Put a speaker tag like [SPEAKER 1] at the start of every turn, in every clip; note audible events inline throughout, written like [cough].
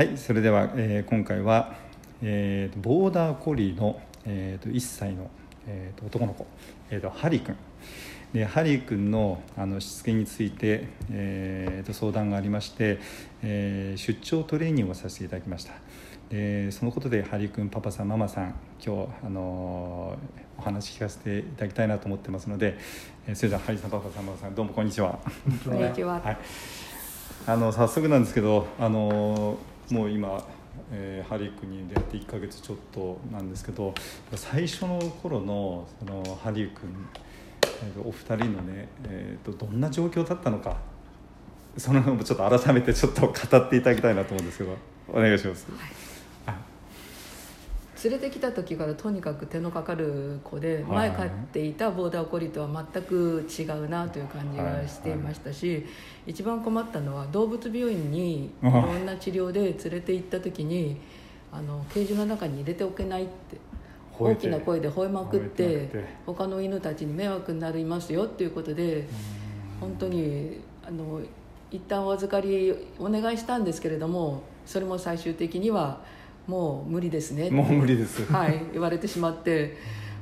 [SPEAKER 1] はいそれでは、えー今回は、えーとボーダーコリーの、えーと1歳の、えーと男の子、えーとハリー君でハリー君のあのしつけについて、えーと相談がありまして、えー出張トレーニングをさせていただきましたでそのことでハリー君パパさんママさん今日、あのーお話聞かせていただきたいなと思ってますので、えーそれではハリーさんパパさんママさんどうもこんにちは。
[SPEAKER 2] こんにちは。[laughs]
[SPEAKER 1] はい、あの早速なんですけど、あのもう今、えーハリックに出会って1ヶ月ちょっとなんですけど最初の頃のそのハリー君、えーお二人のね、えー、とどんな状況だったのかその辺もちょっと改めてちょっと語っていただきたいなと思うんですけどお願いします。あ
[SPEAKER 2] 連れてきた時からとにかく手のかかる子で
[SPEAKER 1] はい。
[SPEAKER 2] 前飼っていたボーダーコリーとは全く違うなという感じがしていましたし一番困ったのは動物病院にい。ろんな治療で連れて行った時にあのケージの中に入れておけないって大きな声で吠えまくっ
[SPEAKER 1] て
[SPEAKER 2] 他の犬たちに迷惑になりますよっていうことで本当にあの一旦お預かりお願いしたんですけれどもそれも最終的にはもう無理ですね。
[SPEAKER 1] もう無理です。
[SPEAKER 2] はい、言われてしまって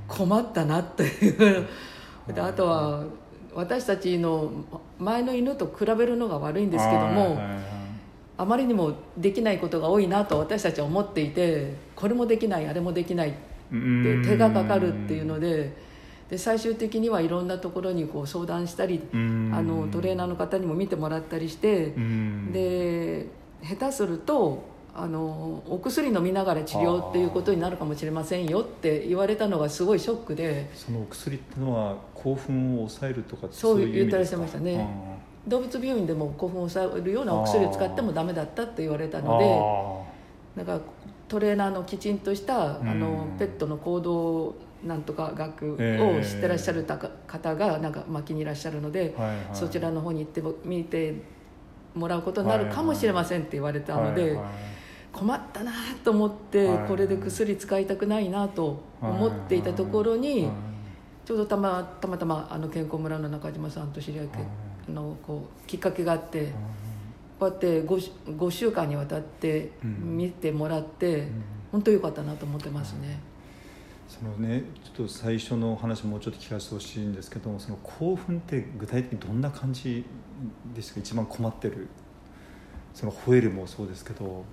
[SPEAKER 2] 困ったなっていう。であとは私たちの前の犬と比べるのが悪いんですけども、
[SPEAKER 1] はいはいはい。
[SPEAKER 2] あまりにもできないことが多いなと私たちは思っていてこれもできないあれもできないって
[SPEAKER 1] うん。
[SPEAKER 2] 手がかかるっていうのでで最終的にはいろんなところにこう相談したり
[SPEAKER 1] うん。
[SPEAKER 2] あのトレーナーの方にも見てもらったりして
[SPEAKER 1] うん。
[SPEAKER 2] で下手するとあのお薬飲みながら治療っていうことになるかもしれませんよって言われたのがすごいショックで。
[SPEAKER 1] そのお薬ってのは興奮を抑えるとか
[SPEAKER 2] そう
[SPEAKER 1] い意味
[SPEAKER 2] 言ってらっしゃいましたね。動物病院でも興奮を抑えるようなお薬を使ってもダメだったって言われたのでだからトレーナーのきちんとしたあの
[SPEAKER 1] うん。
[SPEAKER 2] ペットの行動なんとか学
[SPEAKER 1] ええ
[SPEAKER 2] を知ってらっしゃるたか方がなんか巻きにいらっしゃるので、
[SPEAKER 1] はいはい。
[SPEAKER 2] そちらの方に行って見てもらうことになるかもしれませんって言われたので、
[SPEAKER 1] はいはい
[SPEAKER 2] 困ったなと思って、
[SPEAKER 1] はい。
[SPEAKER 2] これで薬使いたくないなと思っていたところに、
[SPEAKER 1] はい。
[SPEAKER 2] ちょうどたまたまたまあの健康村の中島さんと知り合いけのこうきっかけがあって、こうやって 5, 5週間にわたって
[SPEAKER 1] うん。
[SPEAKER 2] 見てもらって、
[SPEAKER 1] ん。
[SPEAKER 2] 本当良かったなと思ってますね。
[SPEAKER 1] そのねちょっと最初のお話もうちょっと聞かせてほしいんですけどもその興奮って具体的にどんな感じですか？一番困ってる。その吠えるもそうですけど、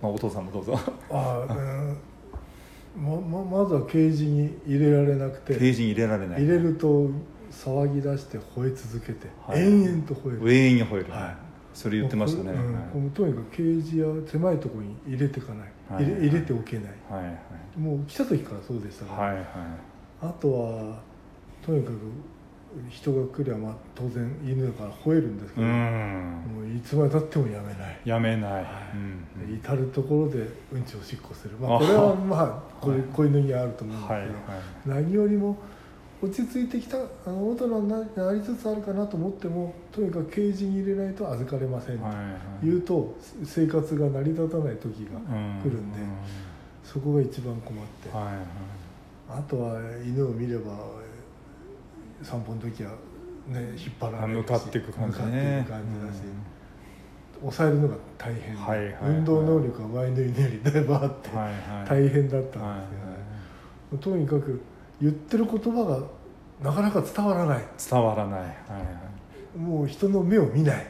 [SPEAKER 1] まあ、お父さんもどうぞ。
[SPEAKER 3] ああ、うん。まままずはケージに入れられなくて。
[SPEAKER 1] ケージに入れられない。
[SPEAKER 3] 入れると騒ぎ出して吠え続けて、
[SPEAKER 1] はい。
[SPEAKER 3] 延々と吠える。
[SPEAKER 1] 永遠に吠える、
[SPEAKER 3] はい。
[SPEAKER 1] それ言ってましたね、
[SPEAKER 3] もううんとにかくケージや狭いところに入れていかない、
[SPEAKER 1] はい。
[SPEAKER 3] 入れ入れておけない。
[SPEAKER 1] はい。はい。
[SPEAKER 3] もう来た時からそうでしたから、
[SPEAKER 1] はい。はい。
[SPEAKER 3] あとはとにかく人が来りゃまあ当然犬だから吠えるんですけ
[SPEAKER 1] う
[SPEAKER 3] ど、も
[SPEAKER 1] ん
[SPEAKER 3] ういつまでたってもやめない。
[SPEAKER 1] やめない、
[SPEAKER 3] はい。
[SPEAKER 1] うん。
[SPEAKER 3] 至る所でうんちをしっこする、ま
[SPEAKER 1] あ
[SPEAKER 3] あ、これはまあこれ子犬にあると思うんですけど、
[SPEAKER 1] はいはい。
[SPEAKER 3] 何よりも落ち着いてきたあの大人にななりつつあるかなと思ってもとにかくケージに入れないと預かれませんと
[SPEAKER 1] はいはい。
[SPEAKER 3] 言うと生活が成り立たない時が来るんで、そこが一番困って、
[SPEAKER 1] はいはい。
[SPEAKER 3] あとは犬を見れば散歩の時はね引っ張られるし
[SPEAKER 1] 向かっていく感じね。
[SPEAKER 3] 感じだし、抑えるのが大変。で、
[SPEAKER 1] はいはいはい。
[SPEAKER 3] 運動能力が前の犬よりだいぶあって、
[SPEAKER 1] はいはい。
[SPEAKER 3] 大変だったんですけどね、
[SPEAKER 1] はい
[SPEAKER 3] とにかく言ってる言葉がなかなか伝わらない。
[SPEAKER 1] 伝わらない。はいはい。
[SPEAKER 3] もう人の目を見ない。
[SPEAKER 1] はい、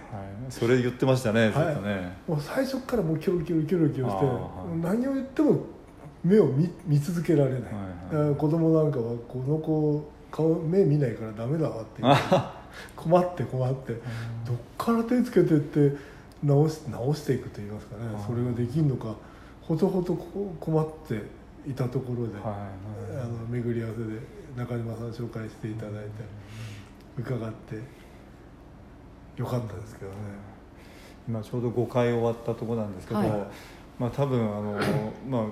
[SPEAKER 1] それ言ってましたね、ずっとね。
[SPEAKER 3] もう最初からもうキョロキョロキョロキョロして何を言っても目を見見続けられない、
[SPEAKER 1] はいはい。
[SPEAKER 3] 子供なんかはこの子顔目見ないからダメだわって言って困って困って。どっから手つけてって直し直していくと言いますかね。それができるのか。ほとほとこ困っていたところで、あの巡り合わせで中島さん紹介していただいて伺ってよかったですけどね。
[SPEAKER 1] 今ちょうど5回終わったところなんですけど、
[SPEAKER 2] はい。
[SPEAKER 1] まあ多分あのまあ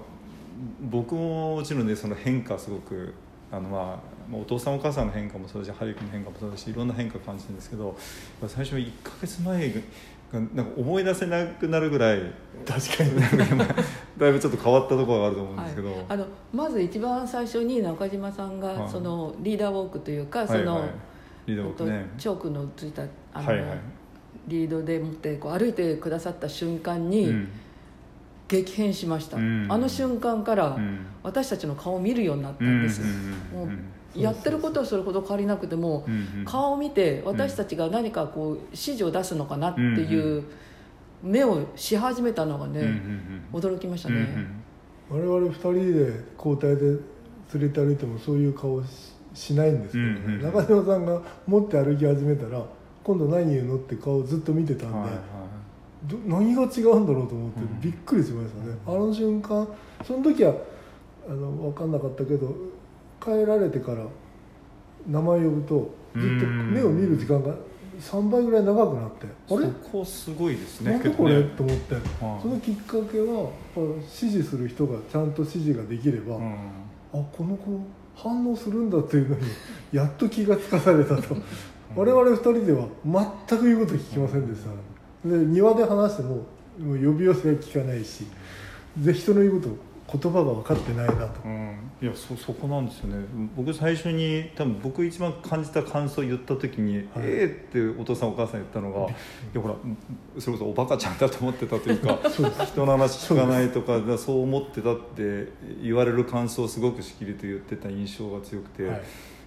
[SPEAKER 1] 僕ももちろんねその変化すごくあのまあまあお父さんお母さんの変化もそうだしハリー君の変化もそうだしいろんな変化感じるんですけど最初1か月前がなんか思い出せなくなるぐらい
[SPEAKER 3] 確かに
[SPEAKER 1] だいぶちょっと変わったところがあると思うん
[SPEAKER 2] はい
[SPEAKER 1] ですけど、
[SPEAKER 2] あのまず一番最初に中島さん
[SPEAKER 1] はい。
[SPEAKER 2] がそのリーダーウォークというか、その、
[SPEAKER 1] はいはい。リー
[SPEAKER 2] チョークのついたあの、
[SPEAKER 1] はいはい。
[SPEAKER 2] リードで持ってこう歩いてくださった瞬間に、
[SPEAKER 1] うん。
[SPEAKER 2] 激変しました、
[SPEAKER 1] うん。
[SPEAKER 2] あの瞬間から
[SPEAKER 1] うん。
[SPEAKER 2] 私たちの顔を見るようになったんです、
[SPEAKER 1] うん。
[SPEAKER 2] もうやってることはそれほど変わりなくても、
[SPEAKER 1] うんうん。
[SPEAKER 2] 顔を見て私たちが何かこう指示を出すのかなっていう目をし始めたのがね、
[SPEAKER 1] うんうん
[SPEAKER 2] 驚きました
[SPEAKER 1] うんう
[SPEAKER 2] ね、
[SPEAKER 1] ん。
[SPEAKER 3] 我々二人で交代で連れて歩いてもそういう顔ししないんですけどね、
[SPEAKER 1] うんうん
[SPEAKER 3] 中島さんが持って歩き始めたら今度何言うのって顔をずっと見てたんで、
[SPEAKER 1] はいはい。
[SPEAKER 3] ど何が違うんだろうと思って
[SPEAKER 1] うん。
[SPEAKER 3] びっくりしましたね、あの瞬間その時はあの分かんなかったけど帰られてから名前呼ぶとずっと目を見る時間が3倍ぐらい長くなって。あれ？
[SPEAKER 1] そこすごいですね。
[SPEAKER 3] なんでこれ、
[SPEAKER 1] ね
[SPEAKER 3] と思って。
[SPEAKER 1] はい
[SPEAKER 3] そのきっかけは指示する人がちゃんと指示ができれば、
[SPEAKER 1] うん。
[SPEAKER 3] あこの子反応するんだっていうのに [laughs] やっと気がつかされたと。我々二人では全く言うこと聞きませんでした、で庭で話してももう呼び寄せは聞かないしで人の言うこと言葉が分かってないなと。
[SPEAKER 1] うん、いやそそこなんですよね。僕最初に多分僕一番感じた感想を言った時に「ええー!」ってお父さんお母さん言ったのが「いやほらそれこそおバカちゃんだと思ってたというか [laughs] 人の話聞かないとかだそう思ってたって言われる感想をすごくしきりと言ってた印象が強くて、
[SPEAKER 3] はい。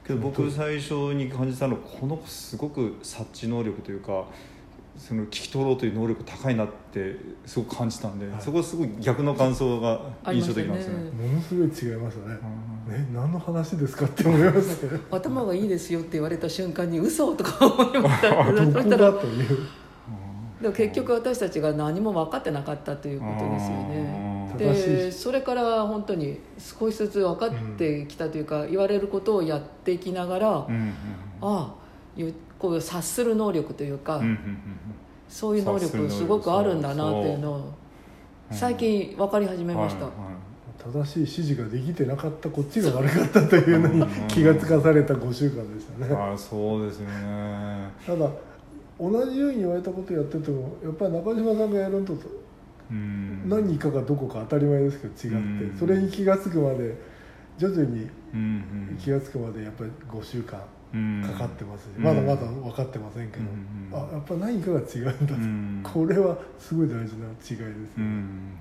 [SPEAKER 1] けど僕最初に感じたのはこの子すごく察知能力というかその聞き取ろうという能力高いなってすごく感じたんで、
[SPEAKER 3] はい。
[SPEAKER 1] そこはすごい逆の感想が印象的なんですよね。
[SPEAKER 3] ものすごい違いましたね、
[SPEAKER 1] うん。
[SPEAKER 3] ね何の話ですかって思いましたけど
[SPEAKER 2] 頭がいいですよって言われた瞬間に嘘とか思いました。[laughs]
[SPEAKER 3] どこ
[SPEAKER 2] そしたら
[SPEAKER 3] だという。
[SPEAKER 2] でも結局私たちが何も分かってなかったということですよね。でそれから本当に少しずつ分かってきたというか、言われることをやっていきながら、あ
[SPEAKER 1] うんうん。
[SPEAKER 2] あいうこういう察する能力というか、
[SPEAKER 1] うんうんうん
[SPEAKER 2] そういう能力すごくあるんだなっていうのを最近分かり始めました、
[SPEAKER 1] はい
[SPEAKER 3] 正しい指示ができてなかったこっちが悪かったというのに
[SPEAKER 1] うん
[SPEAKER 3] 気がつかされた5週間でしたね、
[SPEAKER 1] あそうですよね。
[SPEAKER 3] ただ同じように言われたことやっててもやっぱり中島さんがやるのと
[SPEAKER 1] うん。
[SPEAKER 3] 何かがどこか当たり前ですけど違って、
[SPEAKER 1] うん。
[SPEAKER 3] それに気が付くまで徐々に気が付くまでやっぱり5週間。
[SPEAKER 1] うん
[SPEAKER 3] かかってますまだまだ分かってませんけど、
[SPEAKER 1] うん。
[SPEAKER 3] あやっぱ何かが違うんだ。と、
[SPEAKER 1] うん。
[SPEAKER 3] これはすごい大事な違いですよね、
[SPEAKER 1] うん。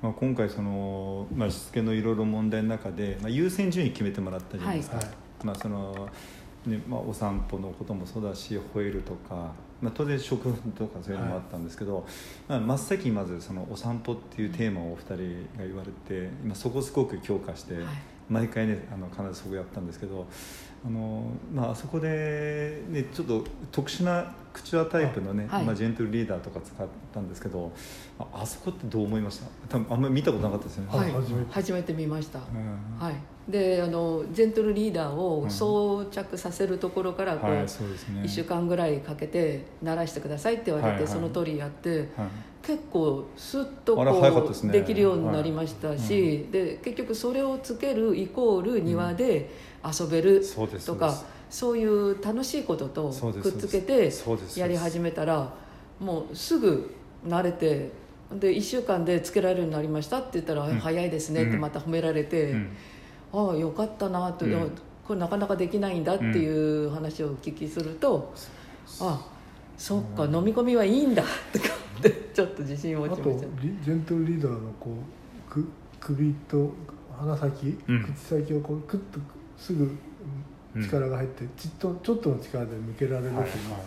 [SPEAKER 1] まあ、今回その、まあ、しつけのいろいろ問題の中で、まあ、優先順位決めてもらったじゃないですか、
[SPEAKER 3] はい。
[SPEAKER 1] まあそのねまあ、お散歩のこともそうだし吠えるとか、まあ、当然食分とかそういうのもあったんですけど、まあ、真っ先にまずそのお散歩っていうテーマをお二人が言われて今そこをすごく強化して、
[SPEAKER 2] はい
[SPEAKER 1] 毎回ねあの必ずそこやったんですけどあの、まああそこで、ね、ちょっと特殊な口話タイプのね、
[SPEAKER 2] はい。
[SPEAKER 1] まあ、ジェントルリーダーとか使ったんですけどああそこってどう思いました？多分あんまり見たことなかったですよね。
[SPEAKER 2] はい。
[SPEAKER 3] 初めて。
[SPEAKER 2] 初めて見ました、
[SPEAKER 1] うん。
[SPEAKER 2] はい、であのジェントルリーダーを装着させるところからこう、
[SPEAKER 1] はい、そうですね。
[SPEAKER 2] 1週間ぐらいかけて慣らしてくださいって言われて、その通りやって
[SPEAKER 1] はい
[SPEAKER 2] 結構スッとこうできるようになりましたし、
[SPEAKER 1] はい。
[SPEAKER 2] で結局それをつけるイコール庭で遊べるとか、
[SPEAKER 1] そう
[SPEAKER 2] いう楽しいこととくっつけてやり始めたらもうすぐ慣れてで1週間でつけられるようになりましたって言ったら、
[SPEAKER 1] うん。
[SPEAKER 2] 早いですねってまた褒められて、
[SPEAKER 1] うん
[SPEAKER 2] ああよかったなと、
[SPEAKER 1] うん。
[SPEAKER 2] これなかなかできないんだっていう話をお聞きすると、あそっか、飲み込みはいいんだ。とかってちょっと自信を持ちました。
[SPEAKER 3] リジェントルリーダーのこうく首と鼻先、
[SPEAKER 1] うん。
[SPEAKER 3] 口先をこうクッとすぐ力が入って、ちっとちょっとの力で向けられるっていうのは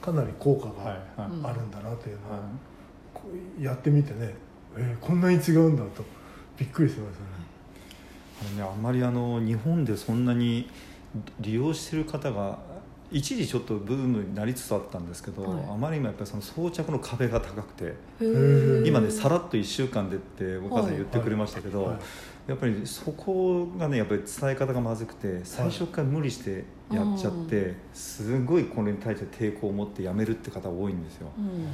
[SPEAKER 3] かなり効果
[SPEAKER 1] はい。
[SPEAKER 3] があるんだなというのは、やってみてね、えーこんなに違うんだとびっくりしましたね。
[SPEAKER 1] ね、あんまりあの日本でそんなに利用してる方が一時ちょっとブームになりつつあったんですけど、
[SPEAKER 2] はい。
[SPEAKER 1] あまりにもやっぱりその装着の壁が高くて今ねさらっと1週間でってお母さん言ってくれましたけど、
[SPEAKER 3] はい。はい
[SPEAKER 1] やっぱりそこがねやっぱり伝え方がまずくて最初から無理してやっちゃって、すごいこれに対して抵抗を持ってやめるって方が多いんですよ。
[SPEAKER 2] うん。
[SPEAKER 1] で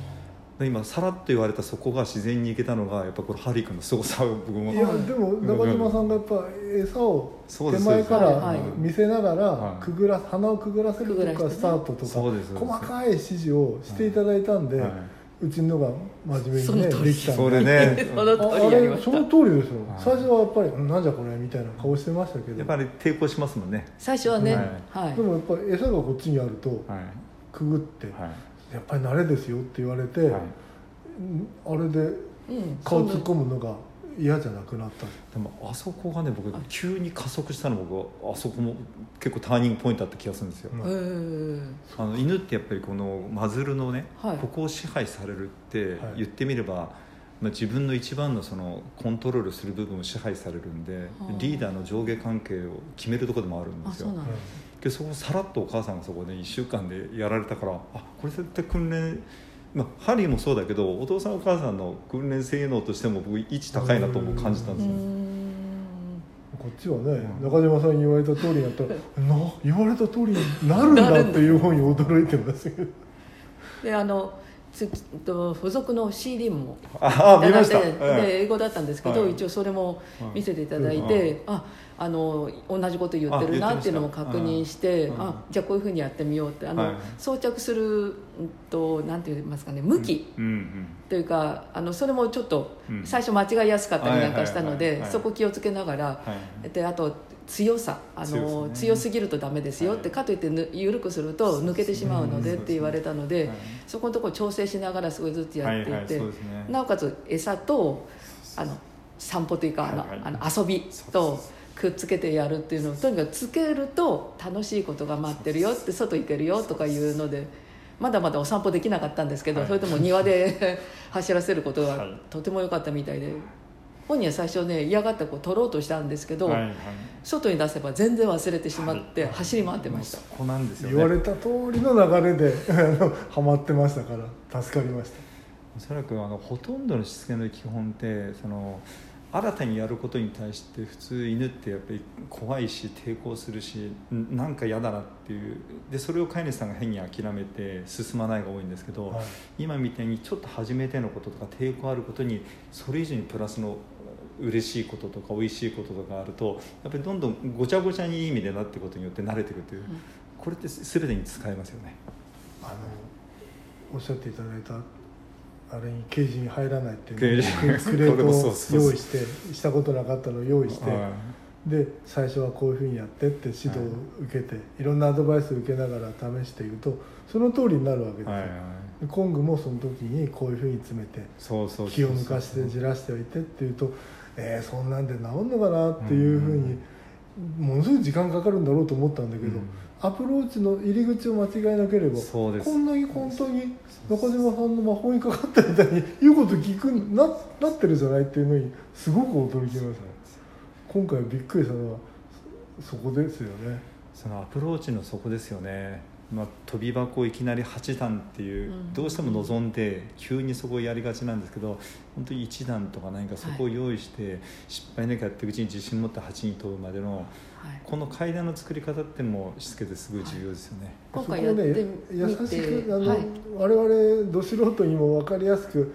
[SPEAKER 1] 今さらっと言われたそこが自然にいけたのがやっぱこれハリー君の凄さを僕も。
[SPEAKER 3] いやでも中島さんがやっぱ餌を手前から見せながら
[SPEAKER 1] はい。
[SPEAKER 3] くぐら鼻をくぐらせるとかスタートとか
[SPEAKER 1] そうです。
[SPEAKER 3] 細かい指示をしていただいたんで
[SPEAKER 1] はい。う
[SPEAKER 3] ちのが真面目にねできたんで。
[SPEAKER 1] それね。[laughs]
[SPEAKER 2] その
[SPEAKER 3] あれその通りですよ。
[SPEAKER 1] はい。
[SPEAKER 3] 最初はやっぱりうんなんじゃこれみたいな顔してましたけど。
[SPEAKER 1] やっぱり抵抗しますもんね。
[SPEAKER 2] 最初はね、
[SPEAKER 1] は
[SPEAKER 2] はい。
[SPEAKER 3] でもやっぱり餌がこっちにあると
[SPEAKER 1] はい。
[SPEAKER 3] くぐって
[SPEAKER 1] はい
[SPEAKER 3] やっぱり慣れですよって言われて、
[SPEAKER 1] はい。
[SPEAKER 3] うんあれで
[SPEAKER 2] うん。
[SPEAKER 3] 顔突っ込むのが嫌じゃなくなった。
[SPEAKER 1] でもあそこがね僕
[SPEAKER 2] あ
[SPEAKER 1] 急に加速したの僕は。あそこも結構ターニングポイントだった気がするんですよ、あの犬ってやっぱりこのマズルのね、
[SPEAKER 2] はい。
[SPEAKER 1] ここを支配されるって
[SPEAKER 3] はい。
[SPEAKER 1] 言ってみれば、まあ、自分の一番のそのコントロールする部分を支配されるんで
[SPEAKER 2] はあ。
[SPEAKER 1] リーダーの上下関係を決めるところでもあるんですよでそこをさらっとお母さんがそこで1週間でやられたからあこれ絶対訓練、まあ、ハリーもそうだけどお父さんお母さんの訓練性能としても僕位置高いなとも感じたん
[SPEAKER 2] う
[SPEAKER 1] ですよ、
[SPEAKER 2] ん。
[SPEAKER 3] こっちはね、
[SPEAKER 1] うん。
[SPEAKER 3] 中島さんに言われた通りにやったらな言われた通りになるんだっていう方に驚いてますけど [laughs]
[SPEAKER 2] であのつと付属の CD も
[SPEAKER 1] ああ見ました、
[SPEAKER 2] で英語だったんですけど、
[SPEAKER 1] はい。
[SPEAKER 2] 一応それも見せていただい
[SPEAKER 1] はい。
[SPEAKER 2] て、ああの同じこと言ってるなっていうのも確認して
[SPEAKER 1] うん。
[SPEAKER 2] あじゃあこういうふうにやってみようってあの、
[SPEAKER 1] はい。
[SPEAKER 2] 装着するうんとなんて言いますかね向き
[SPEAKER 1] うん。うん
[SPEAKER 2] というかあのそれもちょっと
[SPEAKER 1] うん。
[SPEAKER 2] 最初間違いやすかったりなんかしたのでそこ気をつけながら
[SPEAKER 1] はい。
[SPEAKER 2] であと強さあ
[SPEAKER 1] 強
[SPEAKER 2] の
[SPEAKER 1] さね
[SPEAKER 2] 強すぎるとダメですよって
[SPEAKER 1] はい。
[SPEAKER 2] かといってぬ緩くすると抜けてしまうのでって言われたので
[SPEAKER 1] はい。
[SPEAKER 2] そこのところ調整しながら少しずつやっていて、
[SPEAKER 1] はいはいね。
[SPEAKER 2] なおかつ餌とあの散歩というかあの、
[SPEAKER 1] はいはい。
[SPEAKER 2] あの遊びとくっつけてやるっていうのをとにかくつけると楽しいことが待ってるよって外行けるよとかいうのでまだまだお散歩できなかったんですけど、
[SPEAKER 1] はい。
[SPEAKER 2] それとも庭で [laughs] 走らせることが
[SPEAKER 1] はい。
[SPEAKER 2] とても良かったみたいで本人は最初ね嫌がってこう取ろうとしたんですけど、
[SPEAKER 1] はいはい。
[SPEAKER 2] 外に出せば全然忘れてしまって
[SPEAKER 1] はい。
[SPEAKER 2] 走り回ってました。
[SPEAKER 1] そこなんですよね。
[SPEAKER 3] 言われた通りの流れでハマってましたから助かりました。
[SPEAKER 1] おそらくあのほとんどのしつけの基本ってその新たにやることに対して普通犬ってやっぱり怖いし抵抗するしんなんか嫌だなっていう。でそれを飼い主さんが変に諦めて進まないが多いんですけど、
[SPEAKER 3] はい。
[SPEAKER 1] 今みたいにちょっと初めてのこととか抵抗あることにそれ以上にプラスの嬉しいこととか美味しいこととかあるとやっぱりどんどんごちゃごちゃにいい意味でなってことによって慣れていくという、
[SPEAKER 2] うん。
[SPEAKER 1] これって全てに使えますよね。
[SPEAKER 3] あのおっしゃっていただいたあれにケージに入らないって
[SPEAKER 1] ケ
[SPEAKER 3] いうククレートを用意してしたことなかったのを用意して
[SPEAKER 1] は
[SPEAKER 3] で最初はこういうふうにやってって指導を受けて、い、ろんなアドバイスを受けながら試していくとその通りになるわけですよ、コングもその時にこういうふうに詰めて気を抜かしてじらしておいてっていうとえー、そんなんで治んのかなっていうふうにものすごい時間かかるんだろうと思ったんだけど、
[SPEAKER 1] うん
[SPEAKER 3] アプローチの入り口を間違えなければ
[SPEAKER 1] そうです。
[SPEAKER 3] こんなに本当に中島さんの魔法にかかったみたいに言うこと聞くななってるじゃないっていうのにすごく驚きました今回びっくりしたのはそそこですよね。
[SPEAKER 1] そのアプローチのそこですよね、まあ、飛び箱いきなり8段っていう、
[SPEAKER 2] うん。
[SPEAKER 1] どうしても望んで急にそこをやりがちなんですけど本当に1段とか何かそこを用意して、失敗なきゃやっていくうちに自信持って8に飛ぶまでの
[SPEAKER 2] はい
[SPEAKER 1] この階段の作り方ってもしつけてすごい重要ですよね。
[SPEAKER 2] 今
[SPEAKER 3] そこを
[SPEAKER 2] 回やってみて、
[SPEAKER 3] ね優しくあの、
[SPEAKER 2] はい
[SPEAKER 3] 我々ど素人にも分かりやすく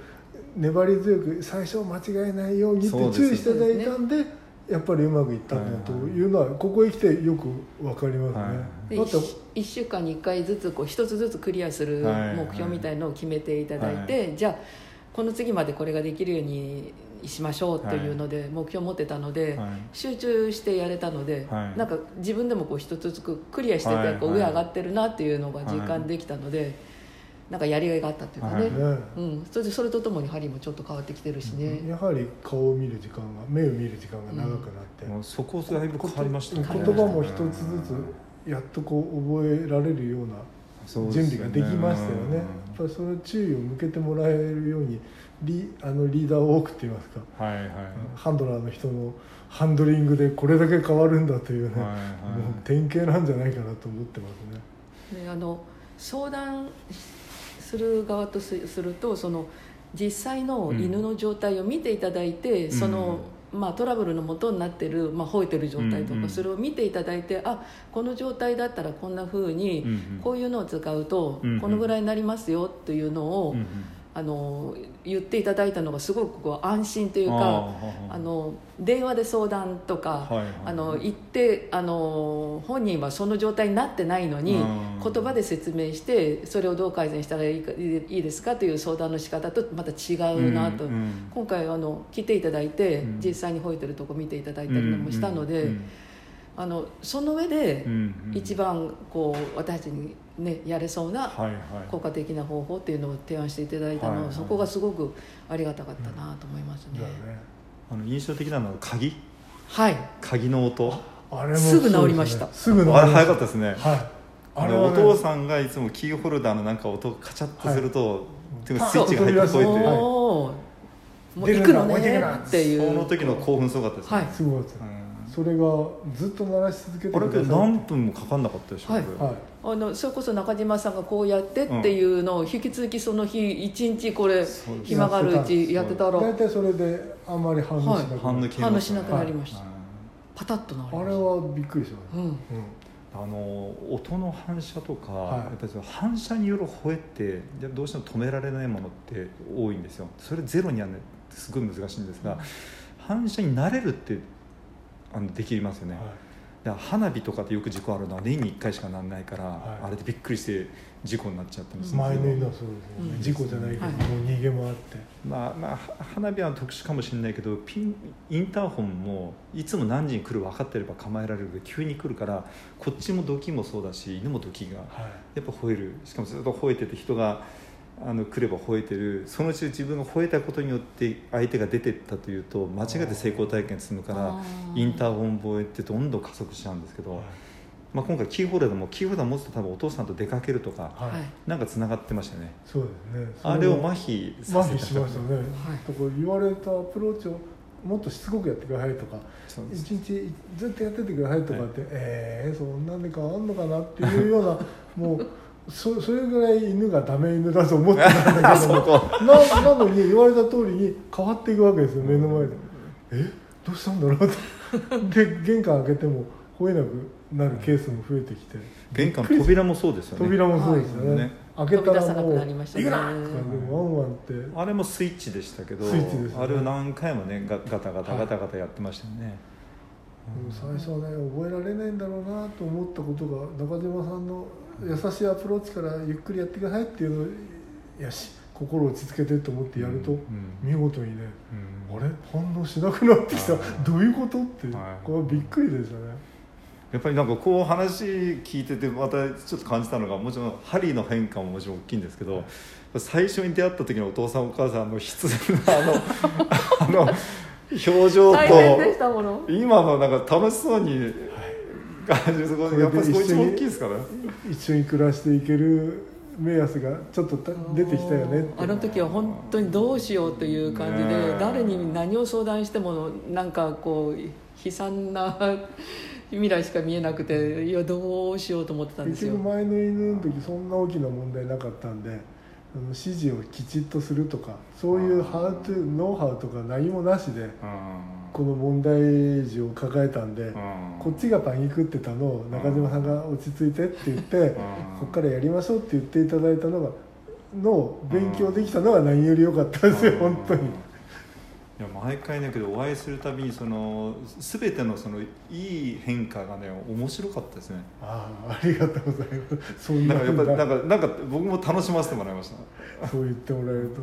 [SPEAKER 3] 粘り強く最初間違えないようにって注意していただいたんでやっぱりうまくいったんだというのはここへ来てよく分かりますね、
[SPEAKER 2] で
[SPEAKER 3] だって
[SPEAKER 2] 1週間に1回ずつこう1つずつクリアする
[SPEAKER 1] はい
[SPEAKER 2] 目標みたいのを決めていただいて、じゃあこの次までこれができるようにしましょうというので目標を持ってたので、
[SPEAKER 1] はい。
[SPEAKER 2] 集中してやれたので、
[SPEAKER 1] はい。
[SPEAKER 2] なんか自分でもこう一つずつクリアしてて、
[SPEAKER 1] はい
[SPEAKER 2] こう上上がってるなっていうのが実感できたので、なんかやりがいがあったっていうかね、うん、それでそれとともにハリーもちょっと変わってきてるしね、
[SPEAKER 3] やはり顔を見る時間が目を見る時間が長くなって、
[SPEAKER 1] もうそこだいぶ変わりました
[SPEAKER 3] 言
[SPEAKER 1] ね
[SPEAKER 3] 葉も一つずつやっとこう覚えられるような準備ができましたよね。やっぱりその注意を向けてもらえるようにリあのリーダーを多くって言いますか。
[SPEAKER 1] うんはいはい。
[SPEAKER 3] ハンドラーの人のハンドリングでこれだけ変わるんだというね、
[SPEAKER 1] はいはい。
[SPEAKER 3] もう典型なんじゃないかなと思ってますね。
[SPEAKER 2] であの相談する側とすするとその実際の犬の状態を見ていただいて、
[SPEAKER 1] ん。
[SPEAKER 2] その、まあ、トラブルの元になってる、まあ、吠えてる状態とか、
[SPEAKER 1] うんうん
[SPEAKER 2] それを見ていただいてあこの状態だったらこんなふうに、
[SPEAKER 1] うんうん。
[SPEAKER 2] こういうのを使うと、このぐらいになりますよっていうのを、
[SPEAKER 1] うんうん
[SPEAKER 2] あの言っていただいたのがすごくこう安心というか
[SPEAKER 1] あ
[SPEAKER 2] の電話で相談とか、
[SPEAKER 1] はいはい。
[SPEAKER 2] あの言ってあの本人はその状態になってないのに
[SPEAKER 1] うん。
[SPEAKER 2] 言葉で説明してそれをどう改善したらいいかいいですかという相談の仕方とまた違うなと、
[SPEAKER 1] うんうん。
[SPEAKER 2] 今回あの来ていただいて、
[SPEAKER 1] うん。
[SPEAKER 2] 実際に吠えてるとこ見ていただいたりもしたので、
[SPEAKER 1] うんうん。
[SPEAKER 2] あのその上で
[SPEAKER 1] うんうん。
[SPEAKER 2] 一番こう私たちにね、やれそうな
[SPEAKER 1] はいはい。
[SPEAKER 2] 効果的な方法っていうのを提案していただいたの、
[SPEAKER 1] はいはい。
[SPEAKER 2] そこがすごくありがたかったなと思いますね。
[SPEAKER 3] だよね。
[SPEAKER 1] あの印象的なのは鍵？
[SPEAKER 2] はい。
[SPEAKER 1] 鍵の音？
[SPEAKER 3] あれも
[SPEAKER 2] すぐ治りました。
[SPEAKER 3] すぐ治りました。
[SPEAKER 1] あれ早かったですね。
[SPEAKER 3] はい。
[SPEAKER 1] あれ
[SPEAKER 3] はね。
[SPEAKER 1] お父さんがいつもキーホルダーのなんか音がカチャッとすると、てかスイッチが入って聞こ
[SPEAKER 3] そう。
[SPEAKER 1] えて、
[SPEAKER 3] はい
[SPEAKER 2] もう行くのねっていう。
[SPEAKER 1] その時の興奮すごかったですね、
[SPEAKER 2] はい。
[SPEAKER 3] すごいです。
[SPEAKER 1] うん
[SPEAKER 3] それがずっと鳴らし続けて
[SPEAKER 1] あれけど
[SPEAKER 3] ください
[SPEAKER 1] 何分もかかんなかったでしょ、
[SPEAKER 3] はい。
[SPEAKER 2] あのそれこそ中島さんがこうやってっていうのを引き続きその日一日これ暇があるうちやってたら。
[SPEAKER 3] 大体それであんまり反応しなくなる、
[SPEAKER 1] 反応消え
[SPEAKER 2] 反応しなくなりました。
[SPEAKER 1] うん
[SPEAKER 2] パタッと
[SPEAKER 3] あれはびっくりしました。
[SPEAKER 2] た、うん、
[SPEAKER 3] うん。
[SPEAKER 1] あの音の反射とか、
[SPEAKER 3] はい。
[SPEAKER 1] やっぱりその反射による声ってでどうしても止められないものって多いんですよ。それゼロにやるのってすごい難しいんですが、反射に慣れるってあのできますよね、
[SPEAKER 3] はい。
[SPEAKER 1] 花火とかってよく事故あるのは年に1回しかならないから、
[SPEAKER 3] い。
[SPEAKER 1] あれでびっくりして事故になっちゃったんですけど
[SPEAKER 3] 前の犬はそうですよね、
[SPEAKER 2] うん。
[SPEAKER 3] 事故じゃないけど、
[SPEAKER 2] はい。
[SPEAKER 3] もう逃げもあって。
[SPEAKER 1] まあまあは花火は特殊かもしれないけどピンインターホンもいつも何時に来る分かってれば構えられるけど急に来るからこっちもドキもそうだし犬もドキが
[SPEAKER 3] はい。
[SPEAKER 1] やっぱ吠える。しかもずっと吠えてて人があの来れば吠えてる。そのうち自分が吠えたことによって相手が出てったというと間違って成功体験するのからインターホン吠えってどんどん加速しちゃうんですけど、
[SPEAKER 3] はい。
[SPEAKER 1] まあ、今回キーホルダーもキーホルダー持つと多分お父さんと出かけるとか
[SPEAKER 3] はい。
[SPEAKER 2] はい
[SPEAKER 1] なんかつながってましたね。
[SPEAKER 3] そうですね。
[SPEAKER 1] あれを麻
[SPEAKER 3] 麻
[SPEAKER 1] 痺
[SPEAKER 3] 麻
[SPEAKER 1] させ
[SPEAKER 3] 痺しましたね、
[SPEAKER 2] はい。
[SPEAKER 3] だから言われたアプローチをもっとしつこくやってくださいとか。一日ずっとやっててくださいとかって、えー、そんなんで変わんのかなっていうようなもうそそれぐらい犬がダメ犬だと思ってたんだけども。ななのに言われた通りに変わっていくわけですよ目の前で。え？どうしたんだろう？と [laughs] で玄関開けても吠えなくなるケースも増えてきて。
[SPEAKER 1] 玄関扉もそうですよね。
[SPEAKER 3] 扉もそうですよね、
[SPEAKER 1] はいね
[SPEAKER 3] 開けたらもう
[SPEAKER 2] なりましたね。
[SPEAKER 3] 行くなとかでワンワンって。
[SPEAKER 1] あれもスイッチでしたけど
[SPEAKER 3] スイッチですね。
[SPEAKER 1] あれを何回もねガガタガタガタガタやってましたよね、
[SPEAKER 3] でも最初はね覚えられないんだろうなと思ったことが中島さんの優しいアプローチからゆっくりやってくださいっていうのをよし心を落ち着けてと思ってやると、
[SPEAKER 1] うん
[SPEAKER 3] 見事にね
[SPEAKER 1] うん。
[SPEAKER 3] あれ？反応しなくなってきた。どういうこと？って
[SPEAKER 1] はい。
[SPEAKER 3] これはびっくりでしたね。
[SPEAKER 1] やっぱりなんかこう話聞いててまたちょっと感じたのがもちろんハリーの変化ももちろん大きいんですけど最初に出会った時のお父さんお母さんの必然なあのあの [laughs] 表情と今のなんか楽しそうにやっぱりそこ一番大きいですから。
[SPEAKER 3] 一緒に暮らしていける目安がちょっとた出てきたよね
[SPEAKER 2] あの時は本当にどうしようという感じで、誰に何を相談してもなんかこう悲惨な未来しか見えなくていやどうしようと思ってたんですよ。
[SPEAKER 3] 結局前の犬の時そんな大きな問題なかったんであの指示をきちっとするとかそういうハウトゥノウハウとか何もなしでこの問題児を抱えたんでこっちがパニクってたのを中島さんが落ち着いてって言ってこっからやりましょうって言っていただいたのがのを勉強できたのが何より良かったですよ本当に。
[SPEAKER 1] いや毎回だけどお会いするたびにその全てのそのいい変化がね面白かったですね。
[SPEAKER 3] ああありがとうございます。そん
[SPEAKER 1] な
[SPEAKER 3] なん
[SPEAKER 1] かやっぱりなん
[SPEAKER 3] 風
[SPEAKER 1] かなんか僕も楽しませてもらいました。
[SPEAKER 3] そう言ってもらえると。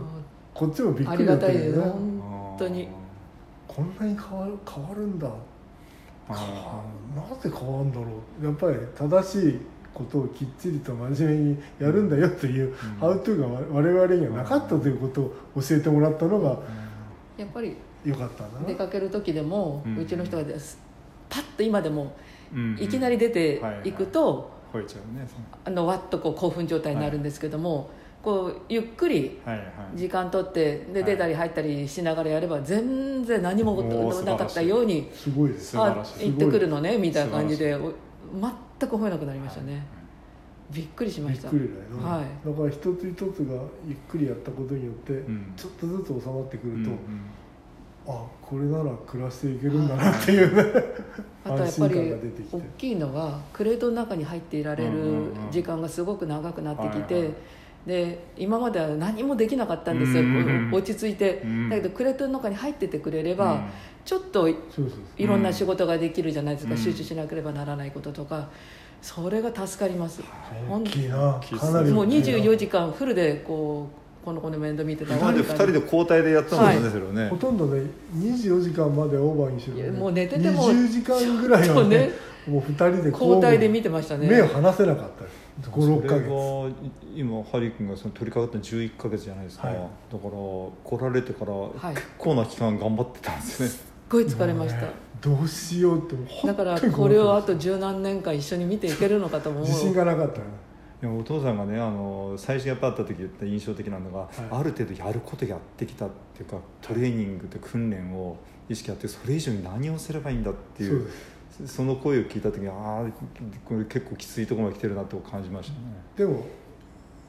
[SPEAKER 3] こっちもびっくりだったけどね。
[SPEAKER 2] 本当に
[SPEAKER 3] こんなに変わる変わるんだ。なぜ変わるんだろう。やっぱり正しいことをきっちりと真面目にやるんだよという、ハウトゥーが我々にはなかったということを教えてもらったのが
[SPEAKER 2] やっぱり
[SPEAKER 3] 良かったな。
[SPEAKER 2] 出かける時でも、
[SPEAKER 1] う
[SPEAKER 2] うんちの人がですパッと今でも
[SPEAKER 1] うん
[SPEAKER 2] いきなり出ていくと、
[SPEAKER 1] 吠えちゃうね
[SPEAKER 2] あのわっとこう興奮状態になるんですけども、こうゆっくり
[SPEAKER 1] はいはい。
[SPEAKER 2] 時間取ってで
[SPEAKER 1] はい。
[SPEAKER 2] 出たり入ったりしながらやれば全然何もなかったように
[SPEAKER 3] すごい。です
[SPEAKER 2] 行ってくるのねみたいな感じ
[SPEAKER 1] 素
[SPEAKER 2] でお全く吠えなくなりましたね、びっくりしま
[SPEAKER 3] びっ
[SPEAKER 2] した
[SPEAKER 3] くりだよね、
[SPEAKER 2] はい。
[SPEAKER 3] だから一つ一つがゆっくりやったことによって、
[SPEAKER 1] ん。
[SPEAKER 3] ちょっとずつ収まってくると、
[SPEAKER 1] うんうん。
[SPEAKER 3] あこれなら暮らしていけるんだなっていうね。
[SPEAKER 2] あとやっぱ
[SPEAKER 3] 安心
[SPEAKER 2] り
[SPEAKER 3] 感が出てきて。
[SPEAKER 2] 大きいのがクレートの中に入っていられる時間がすごく長くなってき
[SPEAKER 1] はい
[SPEAKER 2] て
[SPEAKER 1] はい
[SPEAKER 2] で今までは何もできなかったんですよ。落ち着いて。
[SPEAKER 1] うん。
[SPEAKER 2] だけどクレートの中に入っててくれれば
[SPEAKER 1] うん。
[SPEAKER 2] ちょっといろんな仕事ができるじゃないですか。
[SPEAKER 1] うん。
[SPEAKER 2] 集中しなければならないこととか。それが助かります。
[SPEAKER 3] 大きいな。かなり
[SPEAKER 2] もう
[SPEAKER 3] 大きいな。
[SPEAKER 2] 24時間フルでこうこの子の面倒見てた
[SPEAKER 1] 今まで二人で交代でやったもんね、
[SPEAKER 2] はい。
[SPEAKER 1] それをね
[SPEAKER 3] ほとんどね24時間までオーバーにしろ、ね、
[SPEAKER 2] いやもう寝てても
[SPEAKER 3] 20時間ぐらいはね
[SPEAKER 2] ね。
[SPEAKER 3] もう二人で
[SPEAKER 2] 交代で見てましたね。
[SPEAKER 3] 目を離せなかった。です56ヶ
[SPEAKER 1] それ
[SPEAKER 3] 月
[SPEAKER 1] が今ハリー君がその取り掛かったの11ヶ月じゃないですか、
[SPEAKER 3] はい。
[SPEAKER 1] だから来られてから
[SPEAKER 2] い。
[SPEAKER 1] 結構な期間頑張ってたんですよね、
[SPEAKER 2] すっごい疲れました、
[SPEAKER 3] ねどうしようって
[SPEAKER 2] だからこれをあと十何年間一緒に見ていけるのかと思う。
[SPEAKER 3] 自信がなかったね
[SPEAKER 1] いやお父さんがねあの最初やっぱ会った時言った印象的なのが、
[SPEAKER 3] い。
[SPEAKER 1] ある程度やることやってきたっていうかトレーニングと訓練を意識あってそれ以上に何をすればいいんだってい
[SPEAKER 3] そう
[SPEAKER 1] その声を聞いた時にああこれ結構きついところまで来てるなと感じましたね。
[SPEAKER 3] でも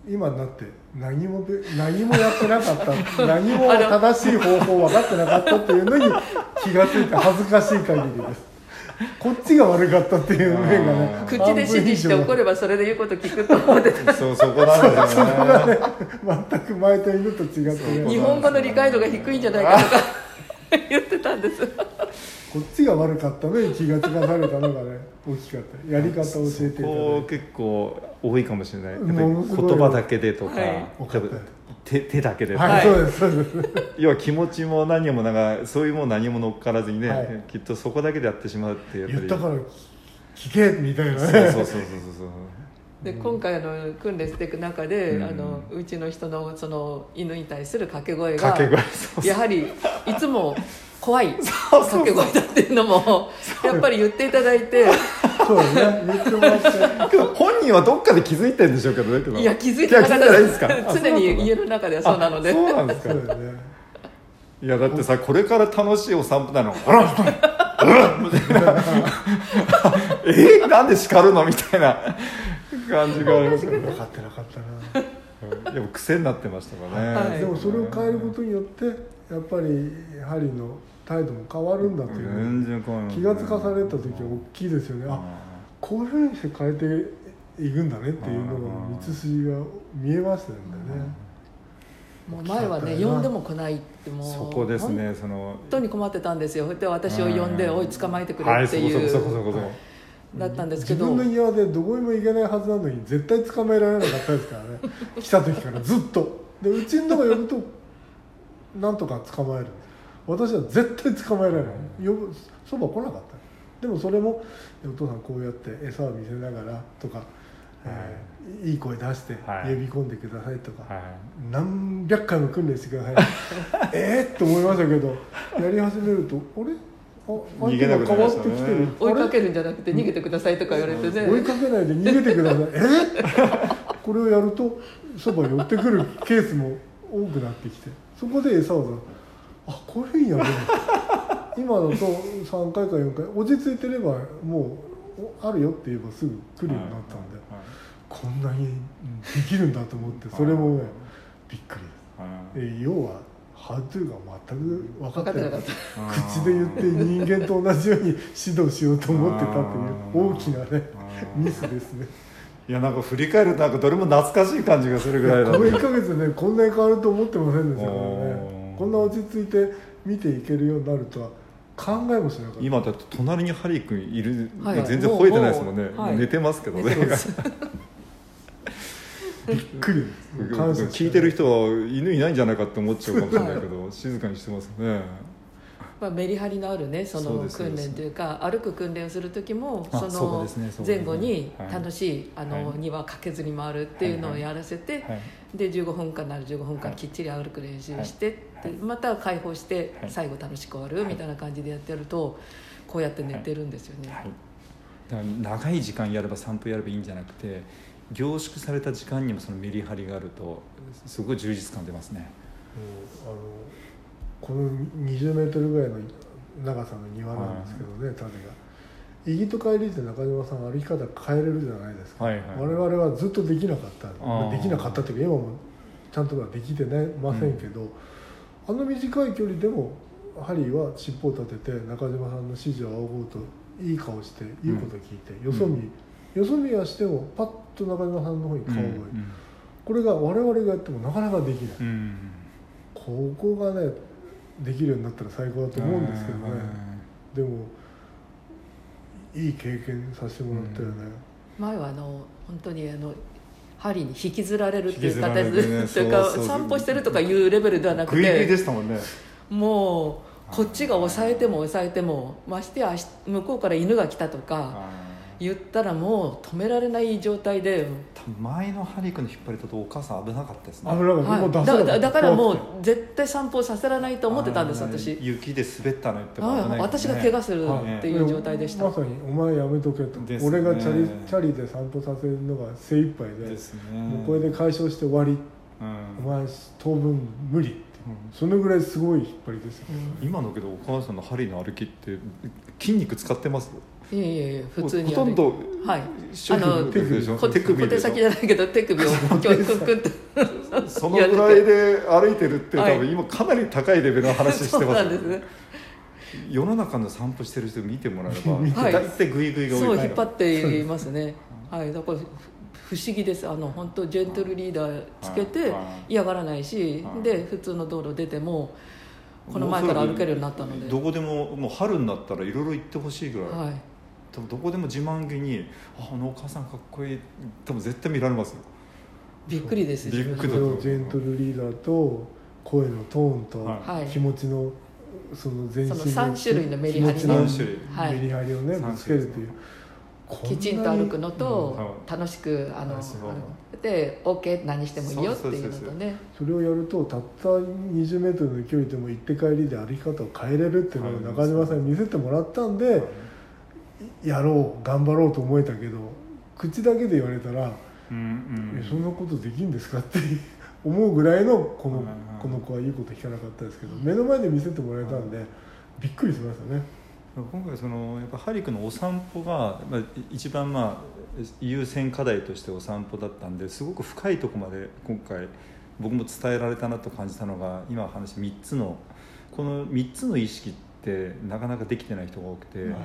[SPEAKER 3] 今になって何もべ何もやってなかった何も正しい方法分かってなかったっていうのに気が付いて恥ずかしい限りですこっちが悪かったっていう面がね
[SPEAKER 2] 口で指示して怒ればそれで言うこと聞くと。思ってた
[SPEAKER 1] そう。そこなんですよね。
[SPEAKER 3] 全く前と犬と違って。ね
[SPEAKER 2] 日本語の理解度が低いんじゃないかとか言ってたんです。
[SPEAKER 3] こっちが悪かったのに気が付かされたのがね大きかった。やり方を教えていただい
[SPEAKER 1] 結構多いかもしれない。言葉だけでとか、
[SPEAKER 2] はい。
[SPEAKER 1] 多分手手だけで。
[SPEAKER 3] はい、
[SPEAKER 2] はい。
[SPEAKER 3] そうですそうです。
[SPEAKER 1] 要は気持ちも何もなんかそういうもの何も乗っからずにね、
[SPEAKER 3] はい。
[SPEAKER 1] きっとそこだけでやってしまうってやっぱり。
[SPEAKER 3] 言ったから聞けみたいなね。
[SPEAKER 1] そうそうそうそうそう
[SPEAKER 2] で今回あの訓練していく中で、
[SPEAKER 1] うん。
[SPEAKER 2] あのうちの人のその犬に対する掛け声が
[SPEAKER 1] 掛け声そうそう。
[SPEAKER 2] やはりいつも怖い。掛け声だっていうのもやっぱり言っていただいて。
[SPEAKER 3] そうだね。言ってもらって。
[SPEAKER 1] 本人はどっかで気づいてるんでしょうけどね
[SPEAKER 2] いや気づいてなかった
[SPEAKER 1] いや気づいてないんですか？[laughs]
[SPEAKER 2] 常に家の中ではそうなので。
[SPEAKER 1] あそうなんですか。いやだってさこれから楽しいお散歩なの。あらうんみたいなえなんで叱るの？みたいな。感じがあります。よね
[SPEAKER 3] 分かってなかったな。
[SPEAKER 1] でも癖になってましたからね、
[SPEAKER 2] はい。
[SPEAKER 3] でもそれを変えることによってやっぱりハリーの態度も変わるんだという
[SPEAKER 1] 全然変わ
[SPEAKER 3] 気が付かされた時は大きいですよね。あこういうふうにして変えていくんだねっていうのが道筋が見えましたよね。
[SPEAKER 2] もう前はね呼んでも来ないってもう
[SPEAKER 1] そこです
[SPEAKER 2] 本
[SPEAKER 1] ねその。
[SPEAKER 2] 当に困ってたんですよ。で私を呼んで
[SPEAKER 1] うん「
[SPEAKER 2] おい捕まえてくれ」
[SPEAKER 1] はい
[SPEAKER 2] っていう、
[SPEAKER 1] そこそこそこそこ
[SPEAKER 2] だったんですけど。
[SPEAKER 3] 自分の庭でどこにも行けないはずなのに絶対捕まえられなかったですからね。来た時からずっと。でうちのとこ呼ぶとなんとか捕まえる。私は絶対捕まえられない。呼ぶそば来なかった。でもそれもお父さんこうやって餌を見せながらとか、えーい。い声出して
[SPEAKER 1] はい。
[SPEAKER 3] 呼び込んでくださいとか、
[SPEAKER 1] はい。
[SPEAKER 3] 何百回も訓練してください。[laughs] えーって思いましたけどやり始めるとあれ？あ相手が変わってきてる。
[SPEAKER 2] 追いかけるんじゃなくて逃げてくださいとか言われてね。
[SPEAKER 3] 追いかけないで逃げてください。[laughs] えこれをやるとそば寄ってくるケースも多くなってきてそこで餌をさあこういうふうにやるん。だ [laughs] 今だと3回か4回落ち着いてればもうおあるよって言えばすぐ来るようになったんで、こんなにできるんだと思ってそれもねびっくりです。え要はハウトゥーが全く分かってなかった。口で言って人間と同じように指導しようと思ってたという大きなねミスですね
[SPEAKER 1] いやなんか振り返るとなんかどれも懐かしい感じがするぐらいだ
[SPEAKER 3] この1ヶ月でこんなに変わると思ってませんでしたから
[SPEAKER 1] お
[SPEAKER 3] ね
[SPEAKER 1] ー
[SPEAKER 3] こんな落ち着いて見ていけるようになるとは考えもしなかった。
[SPEAKER 1] 今だって隣にハリー君いる、
[SPEAKER 2] はい。
[SPEAKER 1] 全然吠えてないですもんね。
[SPEAKER 2] もう
[SPEAKER 1] 寝てますけどね。[laughs]
[SPEAKER 3] びっくり
[SPEAKER 1] 聞いてる人は犬いないんじゃないかって思っちゃうかもしれないけど静かにしてますね
[SPEAKER 2] まあ、メリハリのあるねその訓練というか歩く訓練をする時もその前後に
[SPEAKER 1] はい。
[SPEAKER 2] 楽しいあの
[SPEAKER 1] はい。
[SPEAKER 2] 庭かけずに回るっていうのをやらせて
[SPEAKER 1] はい。
[SPEAKER 2] で15分間なら15分間
[SPEAKER 1] はい。
[SPEAKER 2] きっちり歩く練習して
[SPEAKER 1] はい。
[SPEAKER 2] でまた解放して
[SPEAKER 1] はい。
[SPEAKER 2] 最後楽しく終わるみたいな感じでやってるとこうやって寝てるんですよね。
[SPEAKER 1] はい。だから長い時間やれば散歩やればいいんじゃなくて凝縮された時間にもそのメリハリがあるとすごい充実感出ますね。
[SPEAKER 3] もうあのこの20メートルぐらいの長さの庭なんですけどね、種が。行きと帰りって中島さん歩き方変えれるじゃないですか、
[SPEAKER 1] はいはい。
[SPEAKER 3] 我々はずっとできなかった。できなかったというか今もちゃんとはできてねませんけど、あの短い距離でもハリーは尻尾を立てて中島さんの指示を仰ごうといい顔して言うことを聞いて、よそ見、よそ見はしてもパッと中島さんの方に顔を向いて、これが我々がやってもなかなかできない、
[SPEAKER 1] うんうん。
[SPEAKER 3] ここがねできるようになったら最高だと思うんですけどね、でもいい経験させてもらったよね、
[SPEAKER 2] 前はあの本当にあの針に引きずられるっていう形
[SPEAKER 1] れるね。
[SPEAKER 2] で [laughs] というか散歩してるとかいうレベルではなくて
[SPEAKER 1] ね。
[SPEAKER 2] もうこっちが抑えても抑えてもましてや足向こうから犬が来たとか言ったらもう止められない状態で、
[SPEAKER 1] 前のハリー君の引っ張り方お母さん危なかったですね。
[SPEAKER 3] 危なかった、
[SPEAKER 2] はい。
[SPEAKER 3] もう出せな
[SPEAKER 2] だだ
[SPEAKER 3] か
[SPEAKER 2] らもう絶対散歩させらないと思ってたんです私、
[SPEAKER 1] 雪で滑ったのっても危ない
[SPEAKER 2] 私が怪我するっていう状態でした、
[SPEAKER 3] まさにお前やめとけと、
[SPEAKER 1] ね。
[SPEAKER 3] 俺がチャリチャリで散歩させるのが精一杯で
[SPEAKER 1] ですね。
[SPEAKER 3] もうこれで解消して終わり、
[SPEAKER 1] うん。
[SPEAKER 3] お前当分無理って、そのぐらいすごい引っ張りですよ、
[SPEAKER 2] うん。
[SPEAKER 1] 今のけどお母さんのハリーの歩きって筋肉使ってます？
[SPEAKER 2] いやいやいや普通に
[SPEAKER 1] ほとんど
[SPEAKER 2] はい。あの
[SPEAKER 1] 手首でしょ？
[SPEAKER 2] こ
[SPEAKER 1] 手
[SPEAKER 2] 小手先じゃないけど手首を今日クックって。[laughs]
[SPEAKER 1] そのぐらいで歩いてるって多
[SPEAKER 2] はい。
[SPEAKER 1] 分今かなり高いレベルの話してます
[SPEAKER 2] ね。
[SPEAKER 1] 世の中の散歩してる人見てもらえば [laughs]
[SPEAKER 2] はい。
[SPEAKER 1] 大体グイグイが多い
[SPEAKER 2] そう引っ張っていますね。はい。だからふ不思議です。あの本当ジェントルリーダーつけて
[SPEAKER 1] はい。
[SPEAKER 2] 嫌がらないし
[SPEAKER 1] はい。
[SPEAKER 2] で普通の道路出てもこの前から歩けるようになったので。
[SPEAKER 1] どこでももう春になったらいろいろ行ってほしいぐらい、
[SPEAKER 2] はい
[SPEAKER 1] 多分どこでも自慢げにああのお母さんかっこいい多分絶対見られますよ。
[SPEAKER 2] びっくりです
[SPEAKER 1] びっくり
[SPEAKER 3] それをジェントルリーダーと声のトーンと
[SPEAKER 2] はい。
[SPEAKER 3] 気持ちのその全身の
[SPEAKER 2] その三種類のメリハリ。ね
[SPEAKER 3] 気持ちのメリハリをねぶつけるという。
[SPEAKER 2] きちんと歩くのと
[SPEAKER 1] うん。
[SPEAKER 2] 楽しくあので OK 何してもいいよっていうのとね。
[SPEAKER 3] それをやるとたった20メートルの距離でも行って帰りで歩き方を変えれるっていうのを中島さんに見せてもらったんでやろう頑張ろうと思えたけど口だけで言われたら
[SPEAKER 1] うん
[SPEAKER 3] えそんなことできんですかって [laughs] 思うぐらいのこの
[SPEAKER 1] うん
[SPEAKER 3] この子はいいこと聞かなかったですけど目の前で見せてもらえたんでびっくりしましたね。
[SPEAKER 1] 今回そのやっぱハリー君のお散歩が、まあ、一番まあ優先課題としてお散歩だったんですごく深いところまで今回僕も伝えられたなと感じたのが今話した3つのこの3つの意識ってなかなかできてない人が多くて、
[SPEAKER 3] はい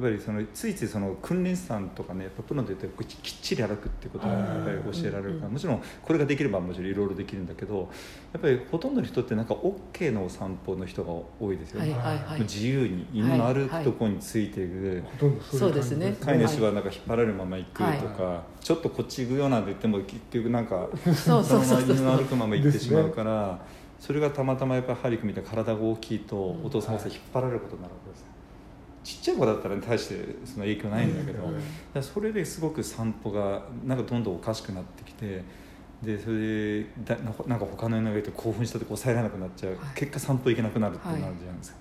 [SPEAKER 1] ぱりそのついついその訓練士さんとかねプロで言ってこうきっちり歩くっていうことがやっぱり教えられるからもちろんこれができればもちろんいろいろできるんだけどやっぱりほとんどの人ってなんか OK のお散歩の人が多いですよね。
[SPEAKER 2] はいはいはい。
[SPEAKER 1] 自由に犬の歩くとこについていく、
[SPEAKER 3] ほとんどそう
[SPEAKER 2] ですね。
[SPEAKER 1] 飼い主はなんか引っ張られるまま行くとか、ちょっとこっち行くよなんて言っても結局なんか
[SPEAKER 2] そ
[SPEAKER 1] のまま犬の歩くまま行ってしまうから、それがたまたまやっぱりハリ君みたいに体が大きいとお父さんお母さん引っ張られることになるわけですよちっちゃい子だったら大してその影響ないんだけど、
[SPEAKER 3] うん。
[SPEAKER 1] それですごく散歩がなんかどんどんおかしくなってきてでそれでだなんか他の犬がいて興奮したって抑えられなくなっちゃう、
[SPEAKER 2] はい。
[SPEAKER 1] 結果散歩行けなくなるってなるじゃないですか。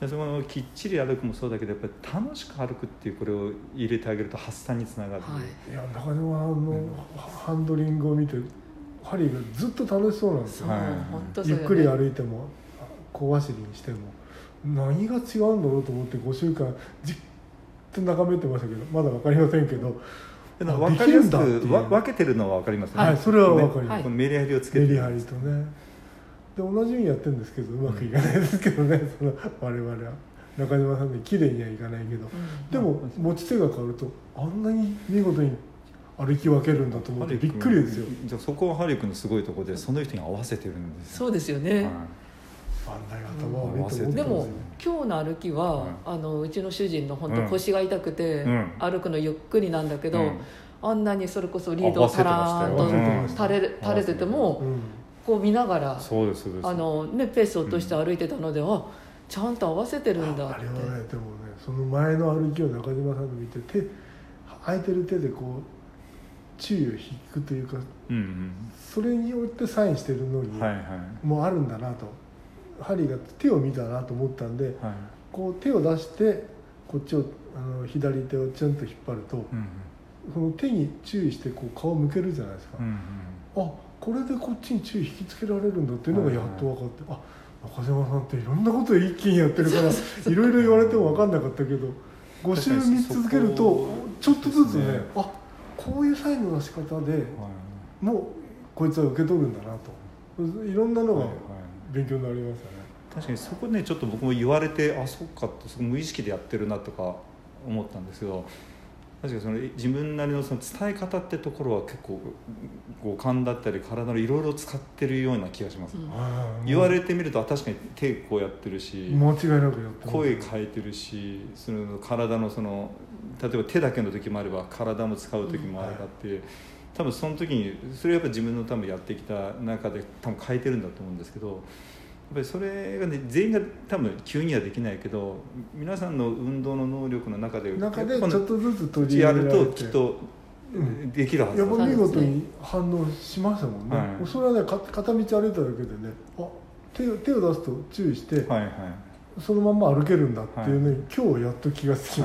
[SPEAKER 1] でそのきっちり歩くもそうだけどやっぱり楽しく歩くっていうこれを入れてあげると発散につながる、
[SPEAKER 2] はい。
[SPEAKER 3] いや中島さんのハンドリングを見てハリーがずっと楽しそうなんですよ。
[SPEAKER 1] はい。
[SPEAKER 3] ゆっくり歩いても小走りにしても何が違うんだろうと思って5週間じっと眺めてましたけどまだ分かりませんけど。
[SPEAKER 1] 分かりやす
[SPEAKER 3] できるんだっていう。
[SPEAKER 1] くわ分けてるのは分かりますよね、
[SPEAKER 3] はいそれは分かります。
[SPEAKER 1] このメリハリをつけて。る
[SPEAKER 3] メリハリとねで同じようにやってるんですけどうまくいかないですけどね、[laughs] その我々は。中島さんで綺麗にはいかないけど。
[SPEAKER 2] うん。
[SPEAKER 3] でも持ち手が変わるとあんなに見事に歩き分けるんだと思ってびっくりですよ。
[SPEAKER 1] じゃあそこはハリー君のすごいところでその人に合わせてるんですよ
[SPEAKER 2] そうですよね、
[SPEAKER 1] はい
[SPEAKER 2] でも今日の歩きは、
[SPEAKER 1] はい。
[SPEAKER 2] あのうちの主人の本
[SPEAKER 1] うん。
[SPEAKER 2] 当腰が痛くて、
[SPEAKER 1] うん。
[SPEAKER 2] 歩くのゆっくりなんだけど、
[SPEAKER 1] うん。
[SPEAKER 2] あんなにそれこそリードをタラーン
[SPEAKER 3] 合わせてましたよ。
[SPEAKER 2] と垂れ垂れてても
[SPEAKER 3] うん。
[SPEAKER 2] こう見ながらあの、ね、ペースを落として歩いてたので、あちゃんと合わせてるんだって。
[SPEAKER 3] あれはねでもねその前の歩きを中島さんの見て手空いてる手でこう注意を引くというか
[SPEAKER 1] うん
[SPEAKER 3] それによってサインしてるのに、
[SPEAKER 1] うんはいはい。
[SPEAKER 3] もうあるんだなとハリーが手を見たなと思ったんで
[SPEAKER 1] はい。
[SPEAKER 3] こう手を出してこっちをあの左手をチュンと引っ張ると
[SPEAKER 1] うん
[SPEAKER 3] その手に注意してこう顔を向けるじゃないですか、
[SPEAKER 1] うんうん。
[SPEAKER 3] あこれでこっちに注意引きつけられるんだっていうのがやっと分かって、あ中島さんっていろんなこと一気にやってるから [laughs] いろいろ言われても分かんなかったけど5週見続けるとちょっとずつね
[SPEAKER 1] ね。
[SPEAKER 3] あこういうサインの出し方で
[SPEAKER 1] はい。
[SPEAKER 3] もうこいつは受け取るんだなと。いろんなのが
[SPEAKER 1] はいはい
[SPEAKER 3] 勉強になりましたね。
[SPEAKER 1] 確かにそこねちょっと僕も言われてあそっかってそこ無意識でやってるなとか思ったんですけど確かにその自分なりのその伝え方ってところは結構五感だったり体のいろいろ使ってるような気がします、
[SPEAKER 2] うん。
[SPEAKER 1] 言われてみるとあ確かに手こうやってるし、
[SPEAKER 3] 間違いなくやって
[SPEAKER 1] 声変えてるしその体のその例えば手だけの時もあれば体も使う時もあればって、多分その時にそれはやっぱ自分の多分やってきた中で多分変えてるんだと思うんですけどぱりそれがね全員が多分急にはできないけど皆さんの運動の能力の中で
[SPEAKER 3] 中でちょっとずつ取り
[SPEAKER 1] や
[SPEAKER 3] 入れられて。
[SPEAKER 1] るときっと
[SPEAKER 3] うん。
[SPEAKER 1] できるはずだ
[SPEAKER 3] やっぱ見事に反応しましたもんね、
[SPEAKER 1] はい。
[SPEAKER 3] それはねか片道歩いただけでねあ手を手を出すと注意して、
[SPEAKER 1] はいはい。
[SPEAKER 3] そのまんま歩けるんだっていうね、今日やっと気がつきました